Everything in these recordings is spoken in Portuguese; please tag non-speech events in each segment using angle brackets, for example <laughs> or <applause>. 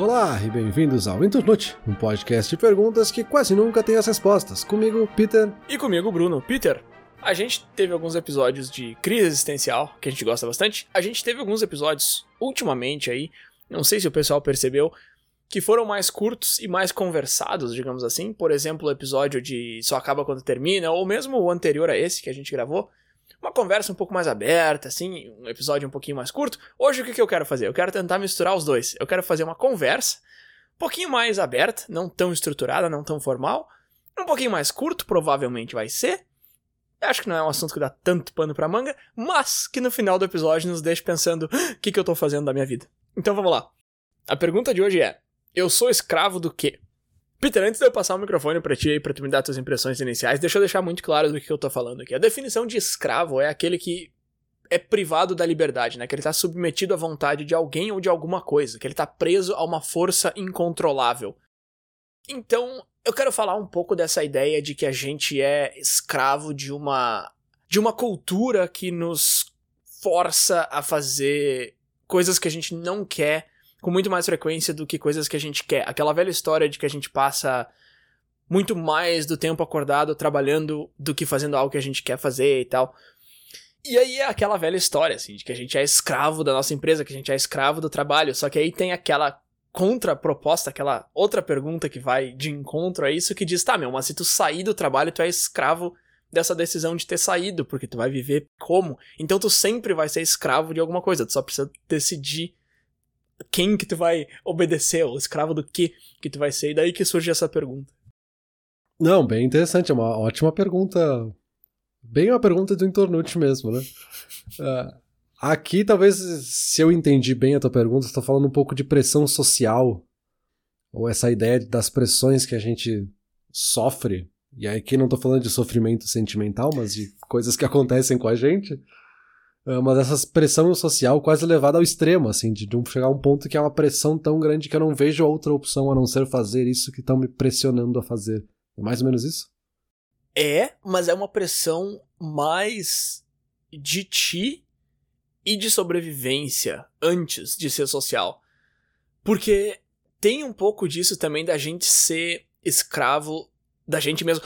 Olá e bem-vindos ao Internute, um podcast de perguntas que quase nunca tem as respostas. Comigo, Peter. E comigo, Bruno. Peter, a gente teve alguns episódios de crise existencial, que a gente gosta bastante. A gente teve alguns episódios ultimamente aí, não sei se o pessoal percebeu, que foram mais curtos e mais conversados, digamos assim. Por exemplo, o episódio de Só Acaba Quando Termina, ou mesmo o anterior a esse que a gente gravou. Uma conversa um pouco mais aberta, assim, um episódio um pouquinho mais curto. Hoje o que, que eu quero fazer? Eu quero tentar misturar os dois. Eu quero fazer uma conversa um pouquinho mais aberta, não tão estruturada, não tão formal. Um pouquinho mais curto, provavelmente vai ser. Acho que não é um assunto que dá tanto pano pra manga, mas que no final do episódio nos deixa pensando o que, que eu tô fazendo da minha vida. Então vamos lá. A pergunta de hoje é: Eu sou escravo do quê? Peter, antes de eu passar o microfone para ti aí, pra tu me dar tuas impressões iniciais, deixa eu deixar muito claro do que eu tô falando aqui. A definição de escravo é aquele que é privado da liberdade, né? Que ele tá submetido à vontade de alguém ou de alguma coisa, que ele tá preso a uma força incontrolável. Então, eu quero falar um pouco dessa ideia de que a gente é escravo de uma de uma cultura que nos força a fazer coisas que a gente não quer com muito mais frequência do que coisas que a gente quer. Aquela velha história de que a gente passa muito mais do tempo acordado trabalhando do que fazendo algo que a gente quer fazer e tal. E aí é aquela velha história, assim, de que a gente é escravo da nossa empresa, que a gente é escravo do trabalho. Só que aí tem aquela contraproposta, aquela outra pergunta que vai de encontro a isso, que diz, tá, meu, mas se tu sair do trabalho, tu é escravo dessa decisão de ter saído, porque tu vai viver como? Então tu sempre vai ser escravo de alguma coisa, tu só precisa decidir quem que tu vai obedecer, o escravo do que que tu vai ser, e daí que surge essa pergunta. Não, bem interessante, é uma ótima pergunta. Bem uma pergunta do Intornute mesmo, né? Uh, <laughs> aqui, talvez, se eu entendi bem a tua pergunta, você tá falando um pouco de pressão social, ou essa ideia das pressões que a gente sofre, e aqui não tô falando de sofrimento sentimental, mas de coisas que acontecem com a gente, ah, mas essa pressão social quase levada ao extremo, assim, de, de chegar a um ponto que é uma pressão tão grande que eu não vejo outra opção a não ser fazer isso que estão me pressionando a fazer. É mais ou menos isso? É, mas é uma pressão mais de ti e de sobrevivência antes de ser social. Porque tem um pouco disso também da gente ser escravo da gente mesmo.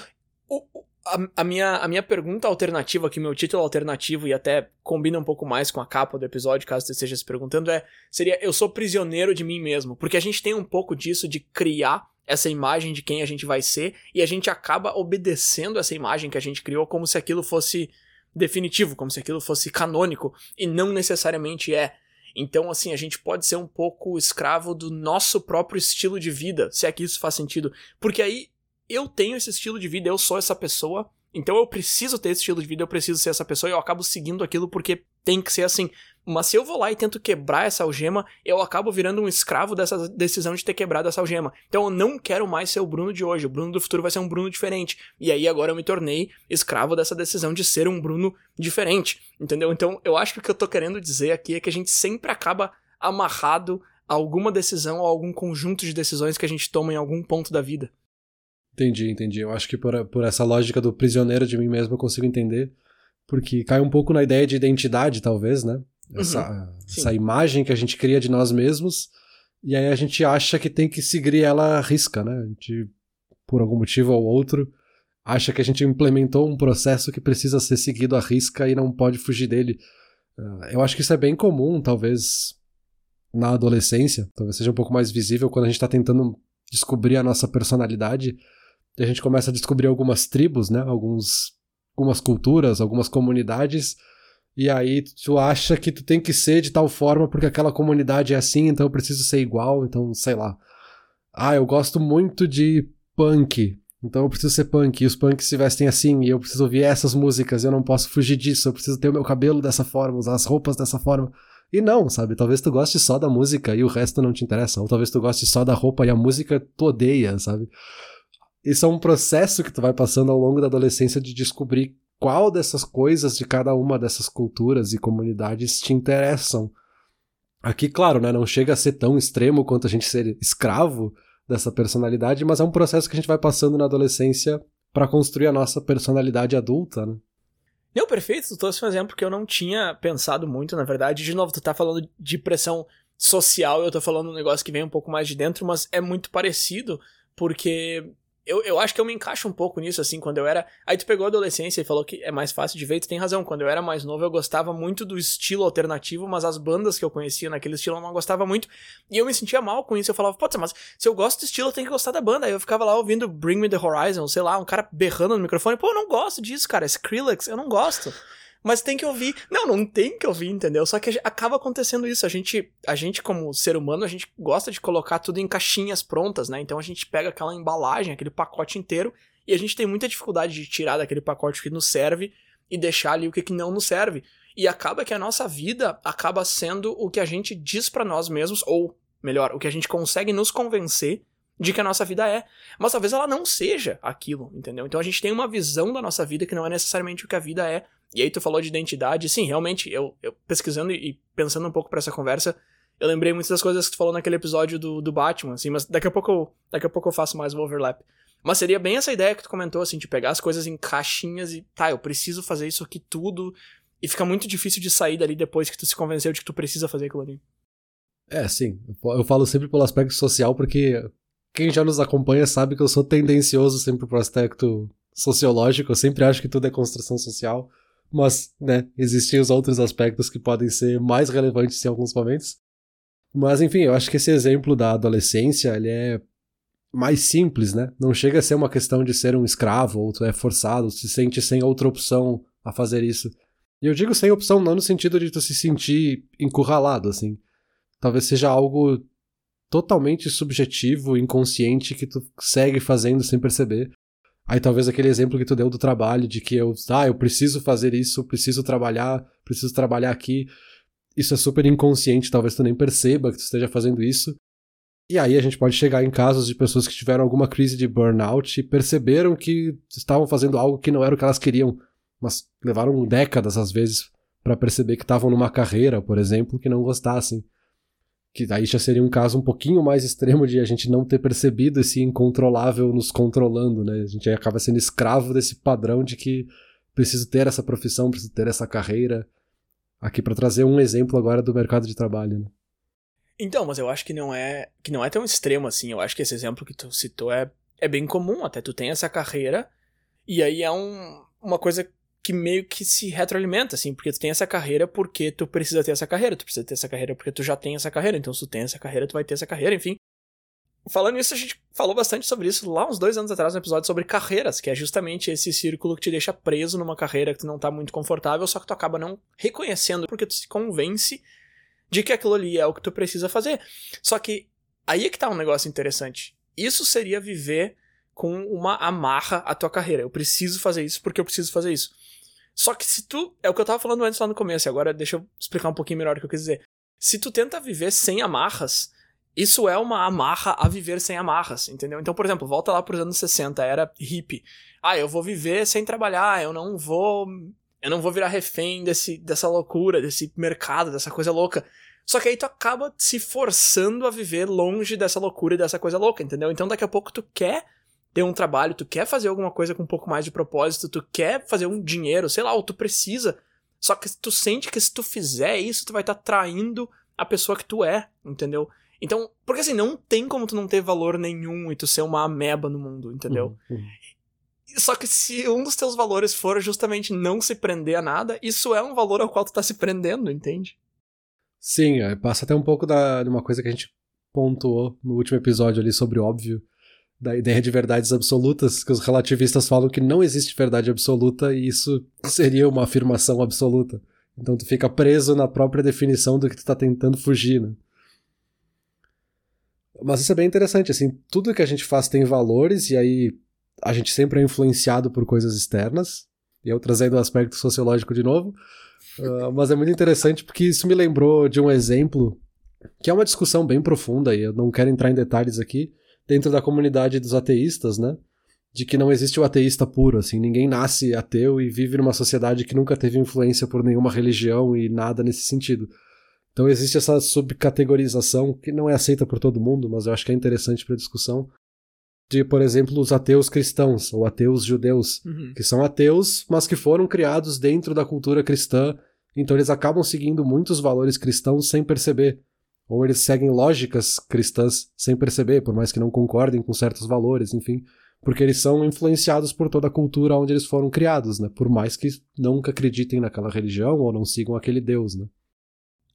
O, a, a, minha, a minha pergunta alternativa aqui, meu título alternativo, e até combina um pouco mais com a capa do episódio, caso você esteja se perguntando, é seria Eu sou prisioneiro de mim mesmo. Porque a gente tem um pouco disso de criar essa imagem de quem a gente vai ser, e a gente acaba obedecendo essa imagem que a gente criou como se aquilo fosse definitivo, como se aquilo fosse canônico, e não necessariamente é. Então, assim, a gente pode ser um pouco escravo do nosso próprio estilo de vida, se é que isso faz sentido. Porque aí eu tenho esse estilo de vida, eu sou essa pessoa, então eu preciso ter esse estilo de vida, eu preciso ser essa pessoa e eu acabo seguindo aquilo porque tem que ser assim. Mas se eu vou lá e tento quebrar essa algema, eu acabo virando um escravo dessa decisão de ter quebrado essa algema. Então eu não quero mais ser o Bruno de hoje. O Bruno do futuro vai ser um Bruno diferente. E aí agora eu me tornei escravo dessa decisão de ser um Bruno diferente. Entendeu? Então eu acho que o que eu tô querendo dizer aqui é que a gente sempre acaba amarrado a alguma decisão ou algum conjunto de decisões que a gente toma em algum ponto da vida. Entendi, entendi. Eu acho que por, por essa lógica do prisioneiro de mim mesmo eu consigo entender. Porque cai um pouco na ideia de identidade, talvez, né? Essa, uhum, essa imagem que a gente cria de nós mesmos. E aí a gente acha que tem que seguir ela à risca, né? A gente, por algum motivo ou outro, acha que a gente implementou um processo que precisa ser seguido à risca e não pode fugir dele. Ah, eu acho que isso é bem comum, talvez na adolescência, talvez seja um pouco mais visível quando a gente está tentando descobrir a nossa personalidade a gente começa a descobrir algumas tribos, né? Alguns, algumas culturas, algumas comunidades. E aí tu acha que tu tem que ser de tal forma porque aquela comunidade é assim, então eu preciso ser igual, então sei lá. Ah, eu gosto muito de punk, então eu preciso ser punk. E os punks se vestem assim, e eu preciso ouvir essas músicas, eu não posso fugir disso, eu preciso ter o meu cabelo dessa forma, usar as roupas dessa forma. E não, sabe? Talvez tu goste só da música e o resto não te interessa. Ou talvez tu goste só da roupa e a música tu odeia, sabe? Isso é um processo que tu vai passando ao longo da adolescência de descobrir qual dessas coisas de cada uma dessas culturas e comunidades te interessam. Aqui, claro, né, não chega a ser tão extremo quanto a gente ser escravo dessa personalidade, mas é um processo que a gente vai passando na adolescência para construir a nossa personalidade adulta, né? Não, perfeito, tu trouxe um exemplo que eu não tinha pensado muito, na verdade. De novo, tu tá falando de pressão social, eu tô falando um negócio que vem um pouco mais de dentro, mas é muito parecido, porque eu, eu acho que eu me encaixo um pouco nisso, assim, quando eu era. Aí tu pegou a adolescência e falou que é mais fácil de ver, tu tem razão. Quando eu era mais novo, eu gostava muito do estilo alternativo, mas as bandas que eu conhecia naquele estilo eu não gostava muito. E eu me sentia mal com isso. Eu falava, putz, mas se eu gosto do estilo, eu tenho que gostar da banda. Aí eu ficava lá ouvindo Bring Me the Horizon, sei lá, um cara berrando no microfone. Pô, eu não gosto disso, cara. Skrillex, eu não gosto mas tem que ouvir. Não, não tem que ouvir, entendeu? Só que acaba acontecendo isso. A gente, a gente como ser humano, a gente gosta de colocar tudo em caixinhas prontas, né? Então a gente pega aquela embalagem, aquele pacote inteiro, e a gente tem muita dificuldade de tirar daquele pacote que nos serve e deixar ali o que, que não nos serve. E acaba que a nossa vida acaba sendo o que a gente diz para nós mesmos, ou melhor, o que a gente consegue nos convencer de que a nossa vida é. Mas talvez ela não seja aquilo, entendeu? Então a gente tem uma visão da nossa vida que não é necessariamente o que a vida é. E aí tu falou de identidade, sim, realmente, eu, eu pesquisando e pensando um pouco para essa conversa, eu lembrei muitas das coisas que tu falou naquele episódio do, do Batman, assim, mas daqui a pouco eu, daqui a pouco eu faço mais o overlap. Mas seria bem essa ideia que tu comentou, assim, de pegar as coisas em caixinhas e, tá, eu preciso fazer isso aqui tudo, e fica muito difícil de sair dali depois que tu se convenceu de que tu precisa fazer aquilo ali. É, sim. Eu falo sempre pelo aspecto social, porque quem já nos acompanha sabe que eu sou tendencioso sempre pro aspecto sociológico, eu sempre acho que tudo é construção social mas, né, existem os outros aspectos que podem ser mais relevantes em alguns momentos. Mas, enfim, eu acho que esse exemplo da adolescência, ele é mais simples, né? Não chega a ser uma questão de ser um escravo, ou tu é forçado, se sente sem outra opção a fazer isso. E eu digo sem opção não no sentido de tu se sentir encurralado, assim. Talvez seja algo totalmente subjetivo, inconsciente, que tu segue fazendo sem perceber. Aí talvez aquele exemplo que tu deu do trabalho, de que eu, ah, eu preciso fazer isso, preciso trabalhar, preciso trabalhar aqui. Isso é super inconsciente, talvez tu nem perceba que tu esteja fazendo isso. E aí a gente pode chegar em casos de pessoas que tiveram alguma crise de burnout e perceberam que estavam fazendo algo que não era o que elas queriam, mas levaram décadas às vezes para perceber que estavam numa carreira, por exemplo, que não gostassem que aí já seria um caso um pouquinho mais extremo de a gente não ter percebido esse incontrolável nos controlando, né? A gente acaba sendo escravo desse padrão de que preciso ter essa profissão, preciso ter essa carreira. Aqui para trazer um exemplo agora do mercado de trabalho, né? Então, mas eu acho que não é que não é tão extremo assim. Eu acho que esse exemplo que tu citou é, é bem comum. Até tu tem essa carreira e aí é um, uma coisa que meio que se retroalimenta, assim, porque tu tem essa carreira porque tu precisa ter essa carreira, tu precisa ter essa carreira porque tu já tem essa carreira, então se tu tem essa carreira, tu vai ter essa carreira, enfim. Falando nisso, a gente falou bastante sobre isso lá uns dois anos atrás no episódio sobre carreiras, que é justamente esse círculo que te deixa preso numa carreira que tu não tá muito confortável, só que tu acaba não reconhecendo porque tu se convence de que aquilo ali é o que tu precisa fazer. Só que aí é que tá um negócio interessante. Isso seria viver com uma amarra à tua carreira. Eu preciso fazer isso porque eu preciso fazer isso. Só que se tu. É o que eu tava falando antes lá no começo, agora deixa eu explicar um pouquinho melhor o que eu quis dizer. Se tu tenta viver sem amarras, isso é uma amarra a viver sem amarras, entendeu? Então, por exemplo, volta lá pros anos 60, era hippie. Ah, eu vou viver sem trabalhar, eu não vou. Eu não vou virar refém desse, dessa loucura, desse mercado, dessa coisa louca. Só que aí tu acaba se forçando a viver longe dessa loucura e dessa coisa louca, entendeu? Então daqui a pouco tu quer ter um trabalho, tu quer fazer alguma coisa com um pouco mais de propósito, tu quer fazer um dinheiro, sei lá, ou tu precisa. Só que tu sente que se tu fizer isso, tu vai estar tá traindo a pessoa que tu é, entendeu? Então, porque assim, não tem como tu não ter valor nenhum e tu ser uma ameba no mundo, entendeu? Uhum, uhum. Só que se um dos teus valores for justamente não se prender a nada, isso é um valor ao qual tu tá se prendendo, entende? Sim, é, passa até um pouco da, de uma coisa que a gente pontuou no último episódio ali sobre óbvio, da ideia de verdades absolutas, que os relativistas falam que não existe verdade absoluta e isso seria uma afirmação absoluta. Então tu fica preso na própria definição do que tu está tentando fugir, né? Mas isso é bem interessante, assim, tudo que a gente faz tem valores e aí a gente sempre é influenciado por coisas externas, e eu trazendo o aspecto sociológico de novo, uh, mas é muito interessante porque isso me lembrou de um exemplo que é uma discussão bem profunda e eu não quero entrar em detalhes aqui, dentro da comunidade dos ateístas, né? De que não existe o ateísta puro, assim, ninguém nasce ateu e vive numa sociedade que nunca teve influência por nenhuma religião e nada nesse sentido. Então existe essa subcategorização que não é aceita por todo mundo, mas eu acho que é interessante para discussão. De, por exemplo, os ateus cristãos ou ateus judeus, uhum. que são ateus, mas que foram criados dentro da cultura cristã, então eles acabam seguindo muitos valores cristãos sem perceber. Ou eles seguem lógicas cristãs sem perceber, por mais que não concordem com certos valores, enfim. Porque eles são influenciados por toda a cultura onde eles foram criados, né? Por mais que nunca acreditem naquela religião ou não sigam aquele Deus, né?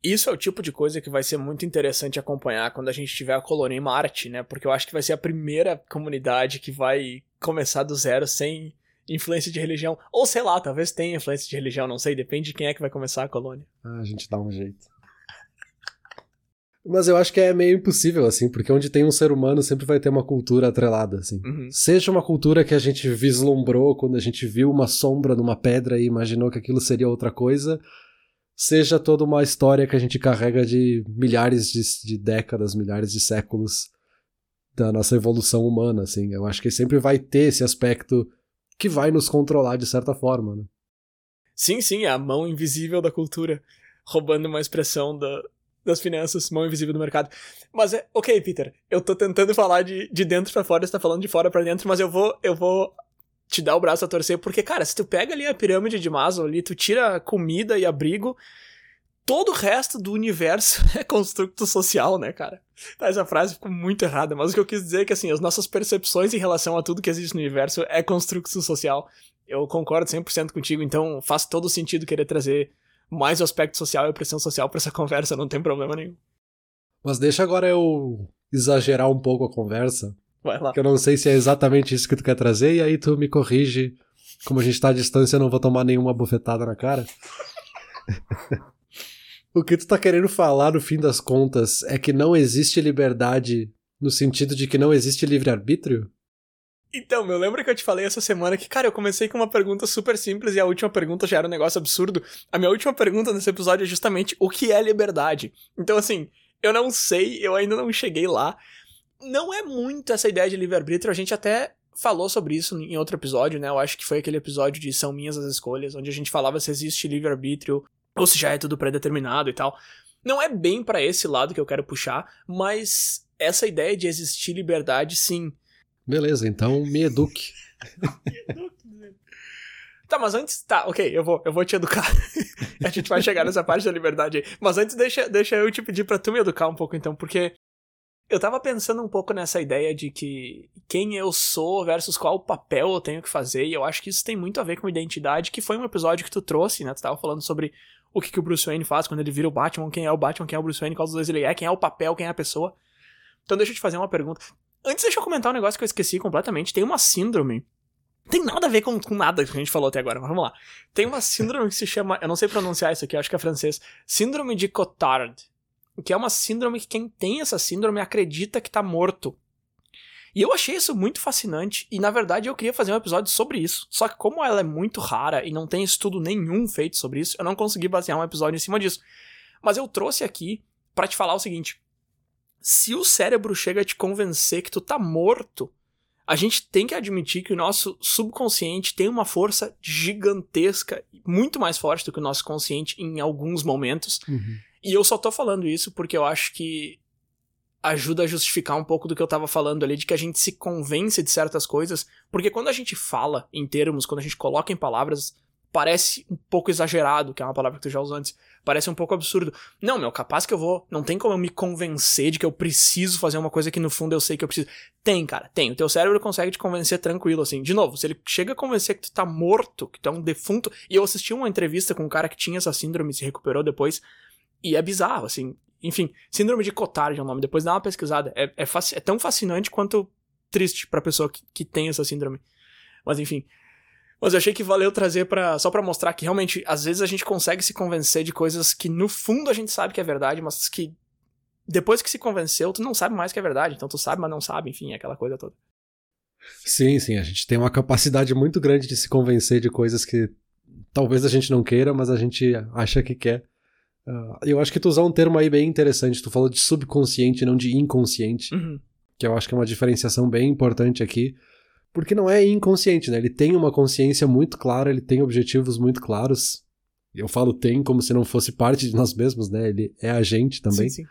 Isso é o tipo de coisa que vai ser muito interessante acompanhar quando a gente tiver a colônia em Marte, né? Porque eu acho que vai ser a primeira comunidade que vai começar do zero sem influência de religião. Ou sei lá, talvez tenha influência de religião, não sei, depende de quem é que vai começar a colônia. Ah, a gente dá um jeito. Mas eu acho que é meio impossível, assim, porque onde tem um ser humano sempre vai ter uma cultura atrelada, assim. Uhum. Seja uma cultura que a gente vislumbrou quando a gente viu uma sombra numa pedra e imaginou que aquilo seria outra coisa, seja toda uma história que a gente carrega de milhares de, de décadas, milhares de séculos da nossa evolução humana, assim. Eu acho que sempre vai ter esse aspecto que vai nos controlar de certa forma, né? Sim, sim, é a mão invisível da cultura, roubando uma expressão da, das finanças, mão invisível do mercado. Mas é, ok, Peter, eu tô tentando falar de, de dentro para fora, você tá falando de fora para dentro, mas eu vou, eu vou te dar o braço a torcer, porque, cara, se tu pega ali a pirâmide de Maslow ali, tu tira comida e abrigo, todo o resto do universo <laughs> é construto social, né, cara? Tá, essa frase ficou muito errada, mas o que eu quis dizer é que, assim, as nossas percepções em relação a tudo que existe no universo é construto social. Eu concordo 100% contigo, então faz todo sentido querer trazer mais o aspecto social e a pressão social para essa <laughs> conversa, não tem problema nenhum. Mas deixa agora eu exagerar um pouco a conversa. Vai lá. Que eu não sei se é exatamente isso que tu quer trazer, e aí tu me corrige. Como a gente tá à distância, eu não vou tomar nenhuma bufetada na cara. <laughs> O que tu tá querendo falar, no fim das contas, é que não existe liberdade no sentido de que não existe livre-arbítrio? Então, eu lembro que eu te falei essa semana que, cara, eu comecei com uma pergunta super simples e a última pergunta já era um negócio absurdo. A minha última pergunta nesse episódio é justamente o que é liberdade. Então, assim, eu não sei, eu ainda não cheguei lá. Não é muito essa ideia de livre-arbítrio, a gente até falou sobre isso em outro episódio, né? Eu acho que foi aquele episódio de São Minhas as Escolhas, onde a gente falava se existe livre-arbítrio ou se já é tudo pré-determinado e tal. Não é bem para esse lado que eu quero puxar, mas essa ideia de existir liberdade, sim. Beleza, então me eduque. tá, mas antes. Tá, ok, eu vou, eu vou te educar. <laughs> a gente vai chegar nessa parte da liberdade aí. Mas antes, deixa, deixa eu te pedir pra tu me educar um pouco, então, porque eu tava pensando um pouco nessa ideia de que quem eu sou versus qual papel eu tenho que fazer, e eu acho que isso tem muito a ver com identidade, que foi um episódio que tu trouxe, né? Tu tava falando sobre o que, que o Bruce Wayne faz quando ele vira o Batman, quem é o Batman, quem é o Bruce Wayne, qual dos dois ele é, quem é o papel, quem é a pessoa. Então deixa eu te fazer uma pergunta. Antes deixa eu comentar um negócio que eu esqueci completamente. Tem uma síndrome. Tem nada a ver com, com nada que a gente falou até agora, mas vamos lá. Tem uma <laughs> síndrome que se chama. Eu não sei pronunciar isso aqui, acho que é francês. Síndrome de Cotard. Que é uma síndrome que quem tem essa síndrome acredita que tá morto. E eu achei isso muito fascinante, e na verdade eu queria fazer um episódio sobre isso. Só que como ela é muito rara e não tem estudo nenhum feito sobre isso, eu não consegui basear um episódio em cima disso. Mas eu trouxe aqui para te falar o seguinte: se o cérebro chega a te convencer que tu tá morto, a gente tem que admitir que o nosso subconsciente tem uma força gigantesca, muito mais forte do que o nosso consciente em alguns momentos. Uhum. E eu só tô falando isso porque eu acho que ajuda a justificar um pouco do que eu tava falando ali, de que a gente se convence de certas coisas, porque quando a gente fala em termos, quando a gente coloca em palavras, parece um pouco exagerado, que é uma palavra que tu já usou antes, parece um pouco absurdo. Não, meu, capaz que eu vou, não tem como eu me convencer de que eu preciso fazer uma coisa que no fundo eu sei que eu preciso. Tem, cara, tem. O teu cérebro consegue te convencer tranquilo, assim. De novo, se ele chega a convencer que tu tá morto, que tu é um defunto, e eu assisti uma entrevista com um cara que tinha essa síndrome e se recuperou depois, e é bizarro, assim. Enfim, síndrome de Cotard é o nome. Depois dá uma pesquisada. É, é, é tão fascinante quanto triste pra pessoa que, que tem essa síndrome. Mas enfim. Mas eu achei que valeu trazer para só para mostrar que realmente, às vezes a gente consegue se convencer de coisas que no fundo a gente sabe que é verdade, mas que depois que se convenceu, tu não sabe mais que é verdade. Então tu sabe, mas não sabe, enfim, aquela coisa toda. Sim, sim, a gente tem uma capacidade muito grande de se convencer de coisas que talvez a gente não queira, mas a gente acha que quer. Uh, eu acho que tu usou um termo aí bem interessante. Tu falou de subconsciente, não de inconsciente. Uhum. Que eu acho que é uma diferenciação bem importante aqui. Porque não é inconsciente, né? Ele tem uma consciência muito clara, ele tem objetivos muito claros. Eu falo tem como se não fosse parte de nós mesmos, né? Ele é a gente também. Sim, sim.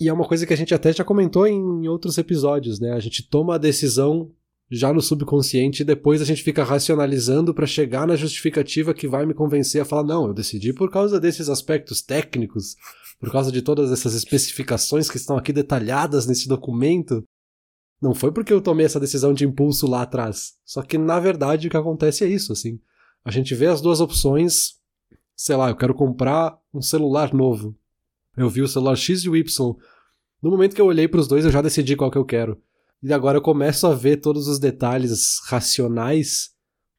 E é uma coisa que a gente até já comentou em outros episódios, né? A gente toma a decisão já no subconsciente e depois a gente fica racionalizando para chegar na justificativa que vai me convencer a falar não, eu decidi por causa desses aspectos técnicos, por causa de todas essas especificações que estão aqui detalhadas nesse documento. Não foi porque eu tomei essa decisão de impulso lá atrás. Só que na verdade o que acontece é isso, assim. A gente vê as duas opções, sei lá, eu quero comprar um celular novo. Eu vi o celular X e o Y. No momento que eu olhei para os dois, eu já decidi qual que eu quero. E agora eu começo a ver todos os detalhes racionais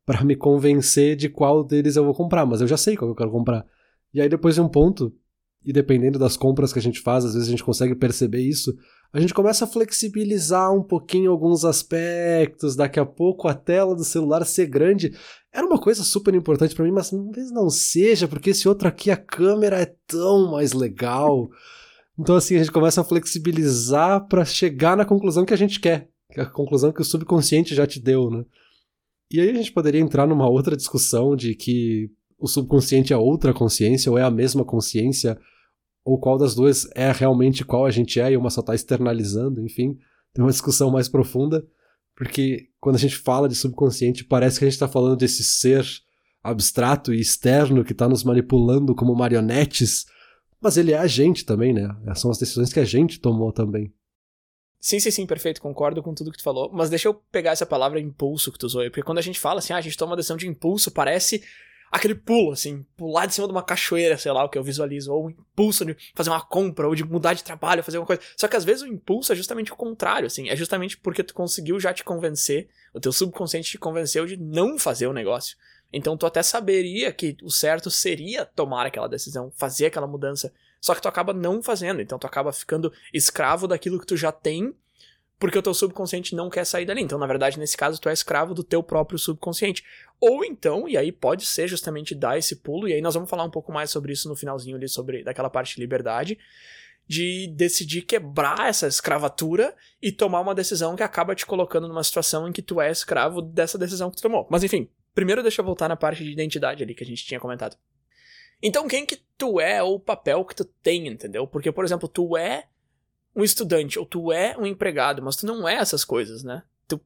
para me convencer de qual deles eu vou comprar, mas eu já sei qual que eu quero comprar. E aí depois de um ponto, e dependendo das compras que a gente faz, às vezes a gente consegue perceber isso, a gente começa a flexibilizar um pouquinho alguns aspectos, daqui a pouco a tela do celular ser grande. Era uma coisa super importante para mim, mas talvez não seja, porque esse outro aqui a câmera é tão mais legal. Então, assim, a gente começa a flexibilizar para chegar na conclusão que a gente quer, que é a conclusão que o subconsciente já te deu, né? E aí a gente poderia entrar numa outra discussão de que o subconsciente é outra consciência ou é a mesma consciência, ou qual das duas é realmente qual a gente é e uma só está externalizando, enfim. Tem uma discussão mais profunda, porque quando a gente fala de subconsciente, parece que a gente está falando desse ser abstrato e externo que está nos manipulando como marionetes mas ele é a gente também, né? São as decisões que a gente tomou também. Sim, sim, sim, perfeito, concordo com tudo que tu falou. Mas deixa eu pegar essa palavra impulso que tu usou aí, porque quando a gente fala assim, ah, a gente toma uma decisão de impulso, parece aquele pulo, assim, pular de cima de uma cachoeira, sei lá, o que eu visualizo, ou o impulso de fazer uma compra, ou de mudar de trabalho, fazer uma coisa. Só que às vezes o impulso é justamente o contrário, assim, é justamente porque tu conseguiu já te convencer, o teu subconsciente te convenceu de não fazer o negócio. Então tu até saberia que o certo seria tomar aquela decisão, fazer aquela mudança. Só que tu acaba não fazendo, então tu acaba ficando escravo daquilo que tu já tem, porque o teu subconsciente não quer sair dali. Então, na verdade, nesse caso, tu é escravo do teu próprio subconsciente. Ou então, e aí pode ser justamente dar esse pulo, e aí nós vamos falar um pouco mais sobre isso no finalzinho ali, sobre daquela parte de liberdade, de decidir quebrar essa escravatura e tomar uma decisão que acaba te colocando numa situação em que tu é escravo dessa decisão que tu tomou. Mas enfim, Primeiro deixa eu voltar na parte de identidade ali que a gente tinha comentado. Então, quem que tu é ou o papel que tu tem, entendeu? Porque, por exemplo, tu é um estudante ou tu é um empregado, mas tu não é essas coisas, né? Tu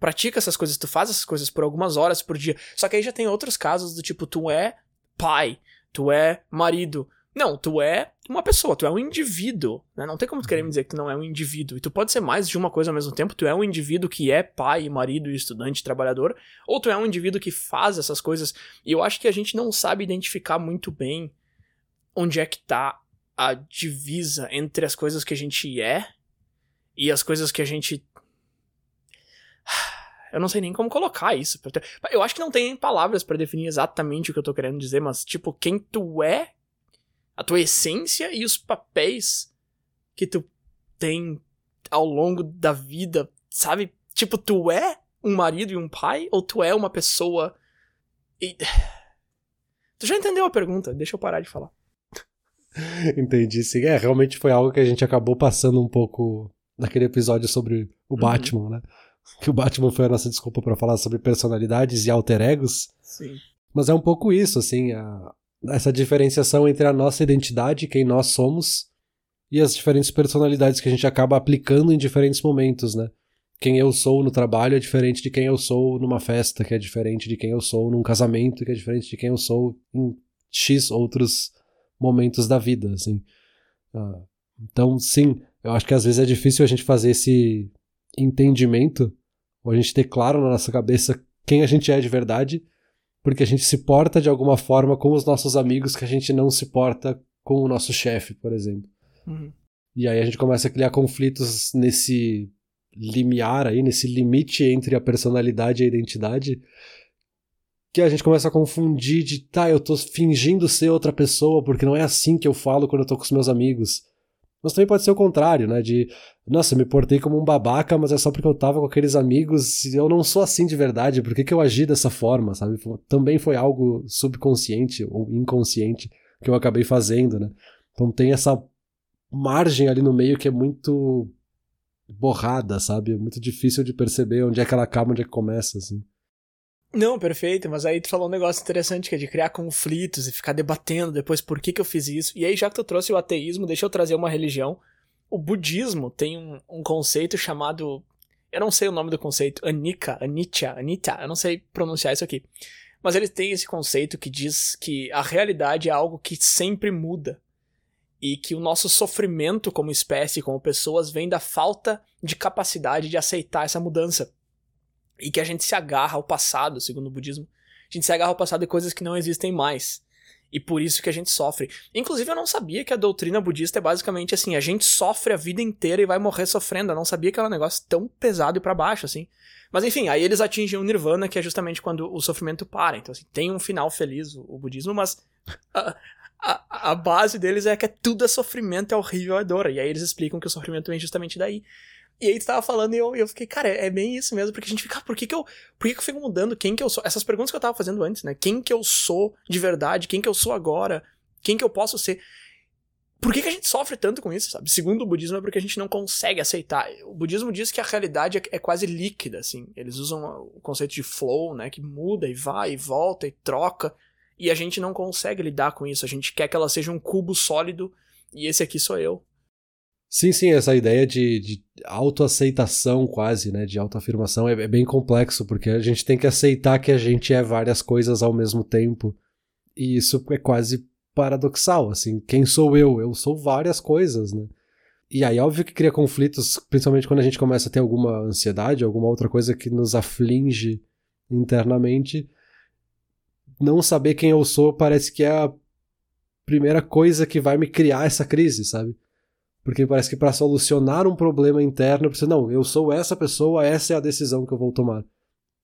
pratica essas coisas, tu faz essas coisas por algumas horas por dia. Só que aí já tem outros casos do tipo, tu é pai, tu é marido, não, tu é uma pessoa, tu é um indivíduo, né? Não tem como tu querer me dizer que tu não é um indivíduo. E tu pode ser mais de uma coisa ao mesmo tempo. Tu é um indivíduo que é pai, marido, estudante, trabalhador, ou tu é um indivíduo que faz essas coisas. E eu acho que a gente não sabe identificar muito bem onde é que tá a divisa entre as coisas que a gente é e as coisas que a gente <sighs> eu não sei nem como colocar isso. Eu acho que não tem palavras para definir exatamente o que eu tô querendo dizer, mas tipo, quem tu é a tua essência e os papéis que tu tem ao longo da vida, sabe? Tipo, tu é um marido e um pai ou tu é uma pessoa e <sighs> Tu já entendeu a pergunta? Deixa eu parar de falar. <laughs> Entendi, sim. É, realmente foi algo que a gente acabou passando um pouco naquele episódio sobre o uhum. Batman, né? Que o Batman foi a nossa desculpa para falar sobre personalidades e alter egos. Sim. Mas é um pouco isso, assim, a, essa diferenciação entre a nossa identidade, quem nós somos, e as diferentes personalidades que a gente acaba aplicando em diferentes momentos, né? Quem eu sou no trabalho é diferente de quem eu sou numa festa, que é diferente de quem eu sou num casamento, que é diferente de quem eu sou em X outros momentos da vida, assim. Ah, então, sim, eu acho que às vezes é difícil a gente fazer esse entendimento, ou a gente ter claro na nossa cabeça quem a gente é de verdade, porque a gente se porta de alguma forma com os nossos amigos que a gente não se porta com o nosso chefe, por exemplo. Uhum. E aí a gente começa a criar conflitos nesse limiar aí, nesse limite entre a personalidade e a identidade, que a gente começa a confundir de, tá, eu tô fingindo ser outra pessoa porque não é assim que eu falo quando eu tô com os meus amigos. Mas também pode ser o contrário, né? De, nossa, eu me portei como um babaca, mas é só porque eu tava com aqueles amigos e eu não sou assim de verdade, por que, que eu agi dessa forma, sabe? Também foi algo subconsciente ou inconsciente que eu acabei fazendo, né? Então tem essa margem ali no meio que é muito borrada, sabe? É muito difícil de perceber onde é que ela acaba, onde é que começa, assim. Não, perfeito, mas aí tu falou um negócio interessante que é de criar conflitos e ficar debatendo depois por que, que eu fiz isso. E aí, já que tu trouxe o ateísmo, deixa eu trazer uma religião. O budismo tem um, um conceito chamado. Eu não sei o nome do conceito. Anika, Anitya, Anita, eu não sei pronunciar isso aqui. Mas eles têm esse conceito que diz que a realidade é algo que sempre muda. E que o nosso sofrimento como espécie, como pessoas, vem da falta de capacidade de aceitar essa mudança. E que a gente se agarra ao passado, segundo o budismo. A gente se agarra ao passado de coisas que não existem mais. E por isso que a gente sofre. Inclusive, eu não sabia que a doutrina budista é basicamente assim: a gente sofre a vida inteira e vai morrer sofrendo. Eu não sabia que era um negócio tão pesado e para baixo, assim. Mas enfim, aí eles atingem o nirvana, que é justamente quando o sofrimento para. Então, assim, tem um final feliz o, o budismo, mas a, a, a, base deles é que é tudo é sofrimento, é horrível, é dor. E aí eles explicam que o sofrimento vem justamente daí. E aí tu tava falando e eu, eu fiquei, cara, é, é bem isso mesmo, porque a gente fica, ah, por que que eu, por que que eu fico mudando quem que eu sou? Essas perguntas que eu tava fazendo antes, né? Quem que eu sou de verdade? Quem que eu sou agora? Quem que eu posso ser? Por que, que a gente sofre tanto com isso, sabe? Segundo o budismo é porque a gente não consegue aceitar. O budismo diz que a realidade é, é quase líquida, assim. Eles usam o conceito de flow, né? Que muda e vai e volta e troca. E a gente não consegue lidar com isso. A gente quer que ela seja um cubo sólido e esse aqui sou eu. Sim, sim, essa ideia de, de autoaceitação quase, né, de autoafirmação é, é bem complexo, porque a gente tem que aceitar que a gente é várias coisas ao mesmo tempo, e isso é quase paradoxal, assim, quem sou eu? Eu sou várias coisas, né? E aí, óbvio que cria conflitos, principalmente quando a gente começa a ter alguma ansiedade, alguma outra coisa que nos aflige internamente. Não saber quem eu sou parece que é a primeira coisa que vai me criar essa crise, sabe? Porque parece que para solucionar um problema interno, preciso, não, eu sou essa pessoa, essa é a decisão que eu vou tomar.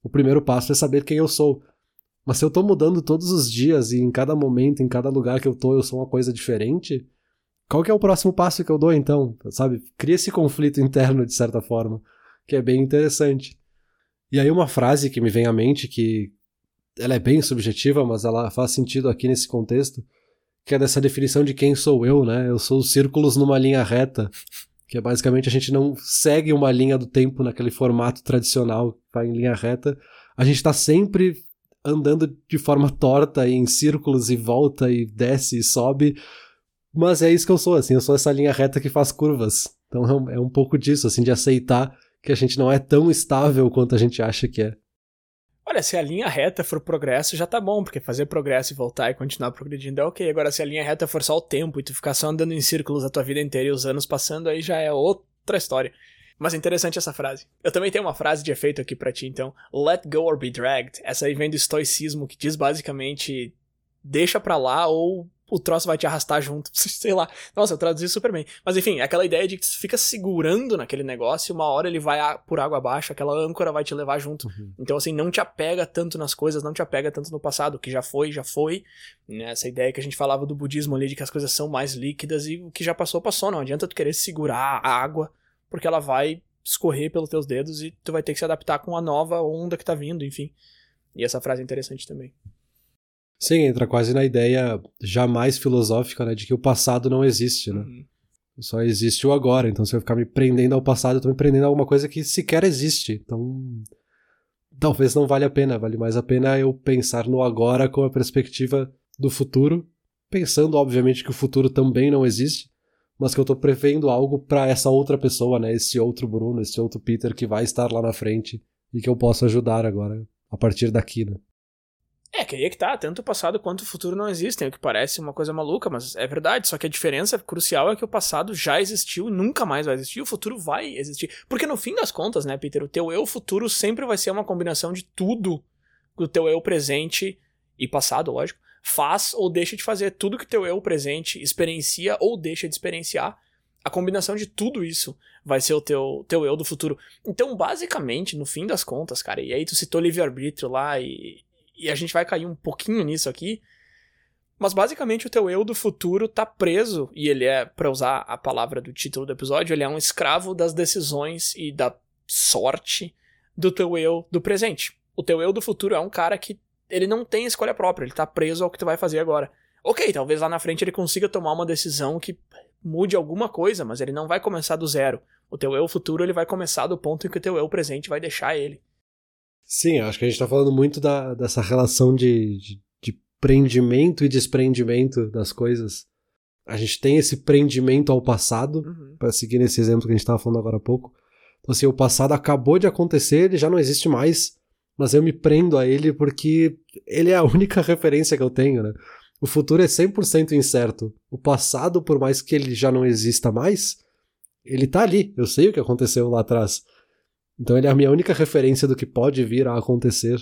O primeiro passo é saber quem eu sou. Mas se eu tô mudando todos os dias e em cada momento, em cada lugar que eu tô, eu sou uma coisa diferente, qual que é o próximo passo que eu dou então? Sabe? Cria esse conflito <laughs> interno de certa forma, que é bem interessante. E aí uma frase que me vem à mente que ela é bem subjetiva, mas ela faz sentido aqui nesse contexto, que é dessa definição de quem sou eu, né? Eu sou os círculos numa linha reta, que é basicamente a gente não segue uma linha do tempo naquele formato tradicional, vai em linha reta. A gente está sempre andando de forma torta em círculos e volta e desce e sobe. Mas é isso que eu sou, assim, eu sou essa linha reta que faz curvas. Então é um, é um pouco disso, assim, de aceitar que a gente não é tão estável quanto a gente acha que é. Olha, se a linha reta for progresso, já tá bom, porque fazer progresso e voltar e continuar progredindo é ok. Agora, se a linha reta for só o tempo e tu ficar só andando em círculos a tua vida inteira e os anos passando, aí já é outra história. Mas é interessante essa frase. Eu também tenho uma frase de efeito aqui para ti, então. Let go or be dragged. Essa aí vem do estoicismo, que diz basicamente: deixa pra lá ou o troço vai te arrastar junto. <laughs> Sei lá. Nossa, eu traduzi super bem. Mas enfim, é aquela ideia de que tu fica segurando naquele negócio e uma hora ele vai por água abaixo, aquela âncora vai te levar junto. Uhum. Então, assim, não te apega tanto nas coisas, não te apega tanto no passado. O que já foi, já foi. Né? Essa ideia que a gente falava do budismo ali, de que as coisas são mais líquidas e o que já passou, passou. Não adianta tu querer segurar a água, porque ela vai escorrer pelos teus dedos e tu vai ter que se adaptar com a nova onda que tá vindo, enfim. E essa frase é interessante também. Sim, entra quase na ideia jamais filosófica, né, de que o passado não existe, né? Uhum. Só existe o agora. Então, se eu ficar me prendendo ao passado, eu tô me prendendo a alguma coisa que sequer existe. Então, talvez não valha a pena. Vale mais a pena eu pensar no agora com a perspectiva do futuro, pensando, obviamente, que o futuro também não existe, mas que eu tô prevendo algo para essa outra pessoa, né? Esse outro Bruno, esse outro Peter que vai estar lá na frente e que eu posso ajudar agora, a partir daqui, né? É, que aí é que tá, tanto o passado quanto o futuro não existem, o que parece uma coisa maluca, mas é verdade, só que a diferença crucial é que o passado já existiu e nunca mais vai existir, o futuro vai existir. Porque no fim das contas, né, Peter, o teu eu futuro sempre vai ser uma combinação de tudo que o teu eu presente e passado, lógico, faz ou deixa de fazer, tudo que o teu eu presente experiencia ou deixa de experienciar. A combinação de tudo isso vai ser o teu, teu eu do futuro. Então, basicamente, no fim das contas, cara, e aí tu citou livre-arbítrio lá e, e a gente vai cair um pouquinho nisso aqui. Mas basicamente o teu eu do futuro tá preso, e ele é, para usar a palavra do título do episódio, ele é um escravo das decisões e da sorte do teu eu do presente. O teu eu do futuro é um cara que ele não tem escolha própria, ele tá preso ao que tu vai fazer agora. Ok, talvez lá na frente ele consiga tomar uma decisão que mude alguma coisa, mas ele não vai começar do zero. O teu eu futuro ele vai começar do ponto em que o teu eu presente vai deixar ele. Sim, acho que a gente está falando muito da, dessa relação de, de, de, prendimento e desprendimento das coisas. A gente tem esse prendimento ao passado, uhum. para seguir nesse exemplo que a gente estava falando agora há pouco, Então, assim, o passado acabou de acontecer, ele já não existe mais, mas eu me prendo a ele porque ele é a <laughs> única referência que eu tenho, né? O futuro é 100% incerto. O passado, por mais que ele já não exista mais, ele tá ali. Eu sei o que aconteceu lá atrás. Então ele é a minha única referência do que pode vir a acontecer.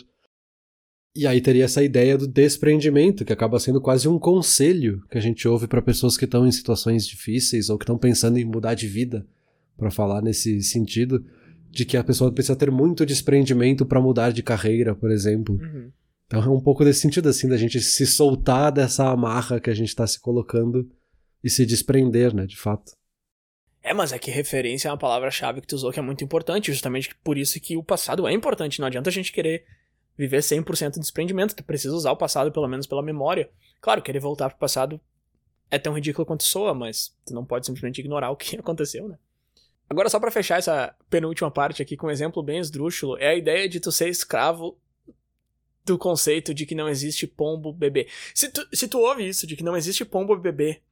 E aí teria essa ideia do desprendimento, que acaba sendo quase um conselho que a gente ouve para pessoas que estão em situações difíceis ou que estão pensando em mudar de vida, para falar nesse sentido, de que a pessoa precisa ter muito desprendimento para mudar de carreira, por exemplo. Uhum. Então é um pouco desse sentido, assim, da gente se soltar dessa amarra que a gente está se colocando e se desprender, né, de fato. É, mas é que referência é uma palavra-chave que tu usou que é muito importante, justamente por isso que o passado é importante. Não adianta a gente querer viver 100% de desprendimento, tu precisa usar o passado pelo menos pela memória. Claro, querer voltar pro passado é tão ridículo quanto soa, mas tu não pode simplesmente ignorar o que <laughs> aconteceu, né? Agora, só para fechar essa penúltima parte aqui com um exemplo bem esdrúxulo, é a ideia de tu ser escravo do conceito de que não existe pombo bebê. Se tu, se tu ouve isso, de que não existe pombo bebê,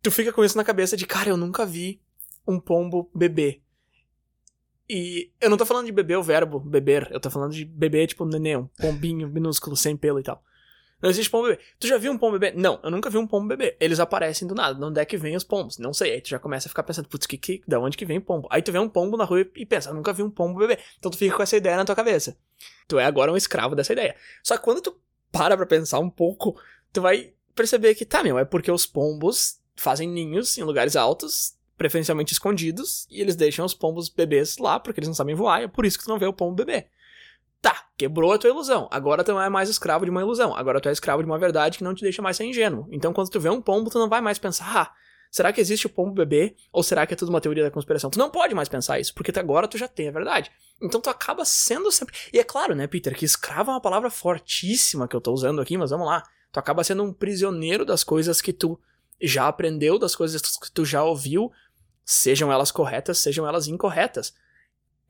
tu fica com isso na cabeça de, cara, eu nunca vi um pombo bebê. E eu não tô falando de beber o verbo beber, eu tô falando de beber tipo neném, um pombinho <laughs> minúsculo, sem pelo e tal. Não existe pombo bebê. Tu já viu um pombo bebê? Não, eu nunca vi um pombo bebê. Eles aparecem do nada. De onde é que vem os pombos? Não sei. Aí tu já começa a ficar pensando, putz, que, que, da onde que vem pombo? Aí tu vê um pombo na rua e pensa, eu nunca vi um pombo bebê. Então tu fica com essa ideia na tua cabeça. Tu é agora um escravo dessa ideia. Só que quando tu para pra pensar um pouco, tu vai perceber que, tá, meu, é porque os pombos fazem ninhos em lugares altos, preferencialmente escondidos, e eles deixam os pombos bebês lá porque eles não sabem voar, e é por isso que tu não vê o pombo bebê. Tá, quebrou a tua ilusão. Agora tu não é mais escravo de uma ilusão. Agora tu é escravo de uma verdade que não te deixa mais ser ingênuo. Então quando tu vê um pombo, tu não vai mais pensar, ah, será que existe o pombo bebê? Ou será que é tudo uma teoria da conspiração? Tu não pode mais pensar isso, porque agora tu já tem a verdade. Então tu acaba sendo sempre. E é claro, né, Peter, que escravo é uma palavra fortíssima que eu tô usando aqui, mas vamos lá. Tu acaba sendo um prisioneiro das coisas que tu já aprendeu, das coisas que tu já ouviu, sejam elas corretas, sejam elas incorretas